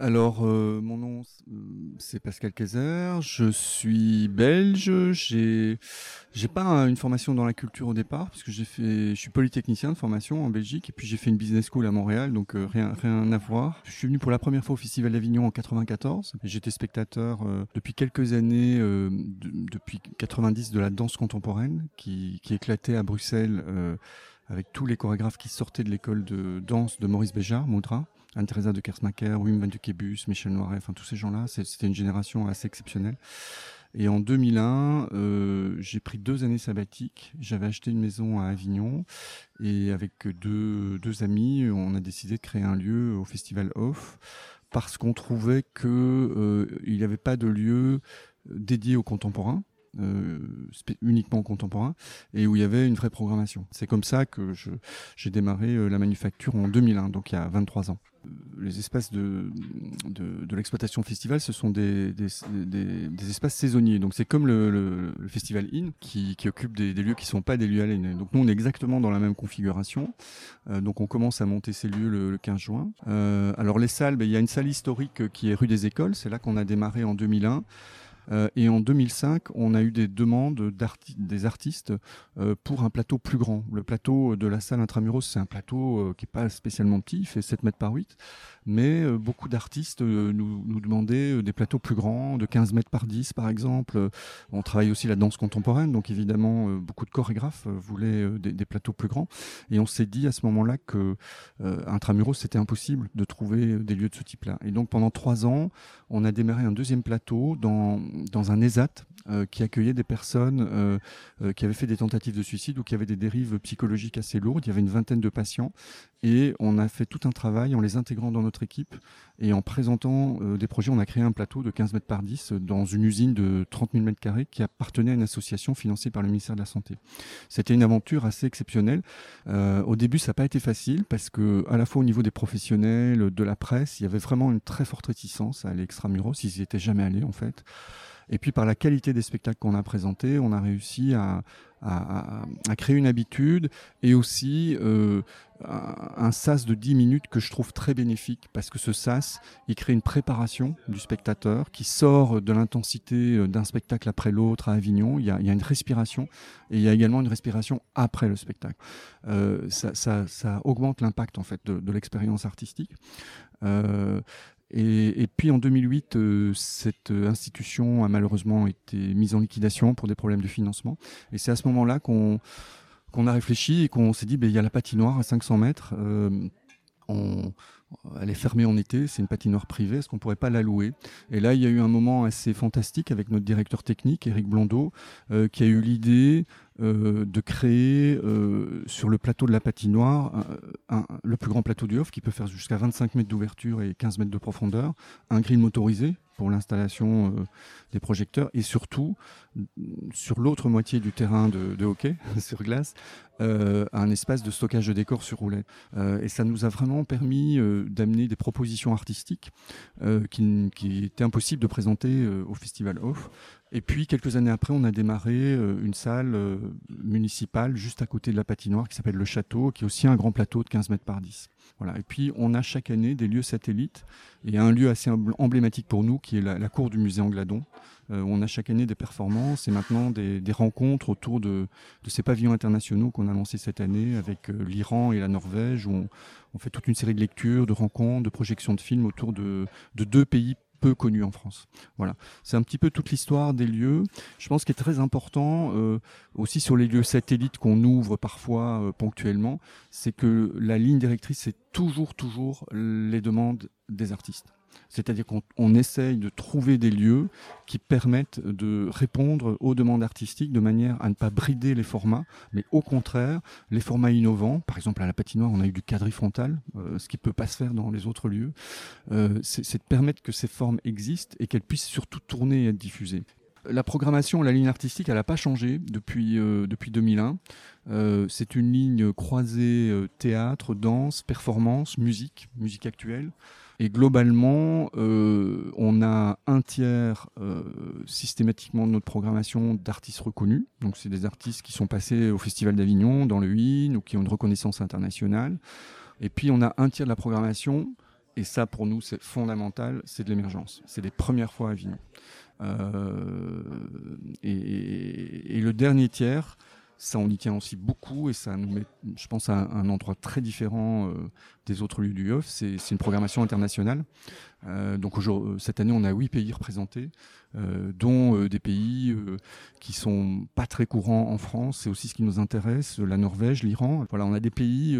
Alors, euh, mon nom, c'est Pascal Kaiser. Je suis belge. J'ai, j'ai pas une formation dans la culture au départ, puisque j'ai fait, je suis polytechnicien de formation en Belgique, et puis j'ai fait une business school à Montréal, donc euh, rien, rien à voir. Je suis venu pour la première fois au Festival d'Avignon en 94. J'étais spectateur euh, depuis quelques années, depuis 90, de la danse contemporaine, qui, qui éclatait à Bruxelles avec tous les chorégraphes qui sortaient de l'école de danse de Maurice Béjart, Moudra. Anne-Theresa de Kersmacher, Wim van Dukebus, Michel Noiret, enfin tous ces gens-là, c'était une génération assez exceptionnelle. Et en 2001, euh, j'ai pris deux années sabbatiques. J'avais acheté une maison à Avignon et avec deux, amis, on a décidé de créer un lieu au Festival Off parce qu'on trouvait que euh, il n'y avait pas de lieu dédié aux contemporains. Euh, uniquement contemporain et où il y avait une vraie programmation. C'est comme ça que j'ai démarré euh, la manufacture en 2001, donc il y a 23 ans les espaces de, de, l'exploitation festival, ce sont des, des, espaces saisonniers. Donc c'est comme le, festival IN qui, qui occupe des, lieux qui ne sont pas des lieux à l'année. Donc nous on est exactement dans la même configuration. Euh, donc on commence à monter ces lieux le, 15 juin. Euh, alors les salles, ben, il y a une salle historique qui est rue des Écoles. C'est là qu'on a démarré en 2001. Euh, et en 2005, on a eu des demandes des artistes euh, pour un plateau plus grand. Le plateau de la salle Intramuros, c'est un plateau euh, qui n'est pas spécialement petit, il fait 7 mètres par 8 mais beaucoup d'artistes nous, demandaient des plateaux plus grands, de 15 mètres par 10 par exemple. On travaille aussi la danse contemporaine, donc évidemment beaucoup de chorégraphes voulaient des, des, plateaux plus grands. Et on s'est dit à ce moment-là que intramuros c'était impossible de trouver des lieux de ce type-là. Et donc pendant trois ans, on a démarré un deuxième plateau dans, dans un ESAT qui accueillait des personnes qui avaient fait des tentatives de suicide ou qui avaient des dérives psychologiques assez lourdes. Il y avait une vingtaine de patients et on a fait tout un travail en les intégrant dans notre équipe et en présentant euh, des projets. On a créé un plateau de 15 mètres par 10 dans une usine de 30 000 mètres carrés qui appartenait à une association financée par le ministère de la Santé. C'était une aventure assez exceptionnelle. Euh, au début, ça n'a pas été facile parce que à la fois au niveau des professionnels, de la presse, il y avait vraiment une très forte réticence à aller extramuros. Ils n'y étaient jamais allés en fait. Et puis par la qualité des spectacles qu'on a présentés, on a réussi à, créer une habitude et aussi euh, un sas de 10 minutes que je trouve très bénéfique parce que ce sas, il crée une préparation du spectateur qui sort de l'intensité euh, d'un spectacle après l'autre à Avignon. Il y, a, une respiration et il y a également une respiration après le spectacle. Euh, ça, augmente l'impact en fait de, l'expérience artistique. Et, puis en 2008, euh, cette institution a malheureusement été mise en liquidation pour des problèmes de financement. Et c'est à ce moment-là qu'on a réfléchi et qu'on s'est dit, ben, il y a la patinoire à 500 mètres. Euh, elle est fermée en été, c'est une patinoire privée, est-ce qu'on pourrait pas la louer? Et là, il y a eu un moment assez fantastique avec notre directeur technique, Eric Blondeau, euh, qui a eu l'idée euh, de créer euh, sur le plateau de la patinoire le plus grand plateau du Off, qui peut faire jusqu'à 25 mètres d'ouverture et 15 mètres de profondeur, un grill motorisé pour l'installation des projecteurs et surtout sur l'autre moitié du terrain de, hockey sur glace un espace de stockage de décors sur roulette et ça nous a vraiment permis d'amener des propositions artistiques euh, qui, étaient impossibles de présenter euh, au Festival Off. Et puis, quelques années après, on a démarré euh, une salle municipale juste à côté de la patinoire qui s'appelle Le Château, qui est aussi un grand plateau de 15 mètres par 10. Et puis, on a chaque année des lieux satellites et un lieu assez emblématique pour nous qui est la, cour du musée Angladon. on a chaque année des performances et maintenant des, rencontres autour de, ces pavillons internationaux qu'on a lancés cette année avec l'Iran et la Norvège, où on, on fait toute une série de lectures, de rencontres, de projections de films autour de, deux pays peu connus en France. Voilà, c'est un petit peu toute l'histoire des lieux. Je pense qu'il est très important euh, aussi sur les lieux satellites qu'on ouvre parfois euh, ponctuellement, c'est que la ligne directrice c'est toujours toujours les demandes des artistes. C'est-à-dire qu'on essaye de trouver des lieux qui permettent de répondre aux demandes artistiques de manière à ne pas brider les formats, mais au contraire, les formats innovants, par exemple à la patinoire, on a eu du quadrifrontal, euh, ce qui ne peut pas se faire dans les autres lieux, euh, c'est de permettre que ces formes existent et qu'elles puissent surtout tourner et être diffusées. La programmation, la ligne artistique, elle n'a pas changé depuis, euh, depuis 2001. c'est une ligne croisée théâtre, danse, performance, musique, musique actuelle. Et globalement, euh, on a un tiers euh, systématiquement de notre programmation d'artistes reconnus. Donc, c'est des artistes qui sont passés au Festival d'Avignon, dans le HIN, ou qui ont une reconnaissance internationale. Et puis, on a un tiers de la programmation et ça pour nous c'est fondamental, c'est de l'émergence. C'est les premières fois à Avignon. et, le dernier tiers, ça on y tient aussi beaucoup et ça nous met, je pense, à un endroit très différent euh, des autres lieux du IOF. C'est une programmation internationale. Euh, donc euh, cette année, on a huit pays représentés, dont des pays qui sont pas très courants en France. C'est aussi ce qui nous intéresse, la Norvège, l'Iran. Voilà, on a des pays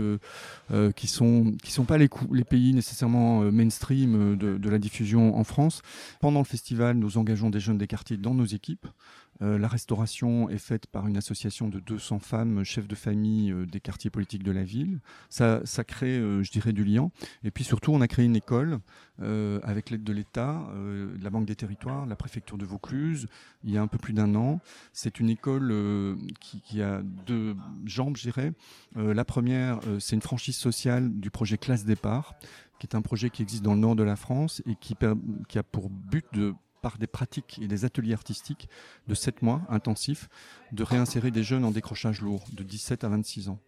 qui sont qui sont pas les, pays nécessairement mainstream de la diffusion en France. Pendant le festival, nous engageons des jeunes des quartiers dans nos équipes. Euh, la restauration est faite par une association de 200 femmes chefs de famille euh, des quartiers politiques de la ville. Ça, ça crée, euh, je dirais, du lien. Et puis surtout, on a créé une école avec l'aide de l'État, de la Banque des Territoires, la préfecture de Vaucluse, il y a un peu plus d'un an. C'est une école qui, a deux jambes, je dirais. la première, c'est une franchise sociale du projet Classe Départ qui est un projet qui existe dans le nord de la France et qui a pour but de par des pratiques et des ateliers artistiques de 7 mois intensifs, de réinsérer des jeunes en décrochage lourd de 17 à 26 ans.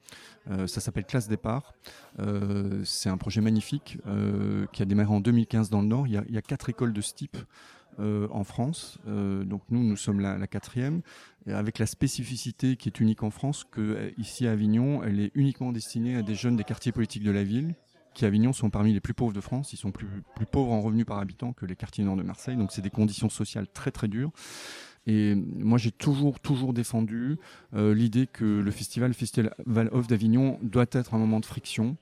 Euh, ça s'appelle Classe Départ. Euh, c'est un projet magnifique euh, qui a démarré en 2015 dans le Nord. Il y a, quatre écoles de ce type. en France. donc nous, nous sommes la, la quatrième, avec la spécificité qui est unique en France, que ici à Avignon, elle est uniquement destinée à des jeunes des quartiers politiques de la ville, qui à Avignon sont parmi les plus pauvres de France. Ils sont plus, plus pauvres en revenus par habitant que les quartiers nord de Marseille. Donc c'est des conditions sociales très très dures. Et moi, j'ai toujours, toujours défendu euh, l'idée que le festival, Festival of d'Avignon, doit être un moment de friction.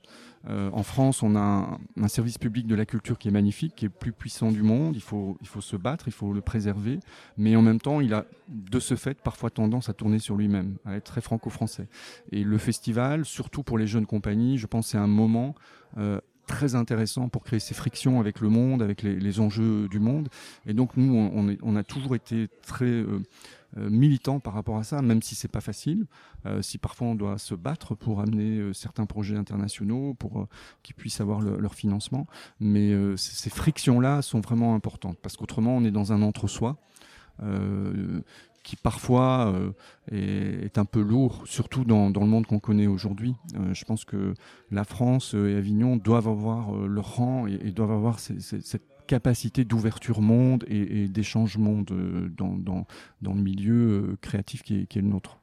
Euh, en France, on a un, service public de la culture qui est magnifique, qui est le plus puissant du monde. Il faut, il faut se battre, il faut le préserver. Mais en même temps, il a, de ce fait, parfois tendance à tourner sur lui-même, à être très franco-français. Et le festival, surtout pour les jeunes compagnies, je pense c'est un moment euh, très intéressant pour créer ces frictions avec le monde, avec les, enjeux du monde. Et donc nous, on, a toujours été très euh, euh, militants par rapport à ça, même si c'est pas facile, euh, si parfois on doit se battre pour amener certains projets internationaux, pour qu'ils puissent avoir leur financement. Mais ces frictions-là sont vraiment importantes, parce qu'autrement on est dans un entre-soi. Euh, qui parfois euh, est, un peu lourd, surtout dans, le monde qu'on connaît aujourd'hui. Euh, je pense que la France et Avignon doivent avoir leur rang et, doivent avoir cette capacité d'ouverture monde et, et d'échange monde dans, le milieu créatif qui est le nôtre.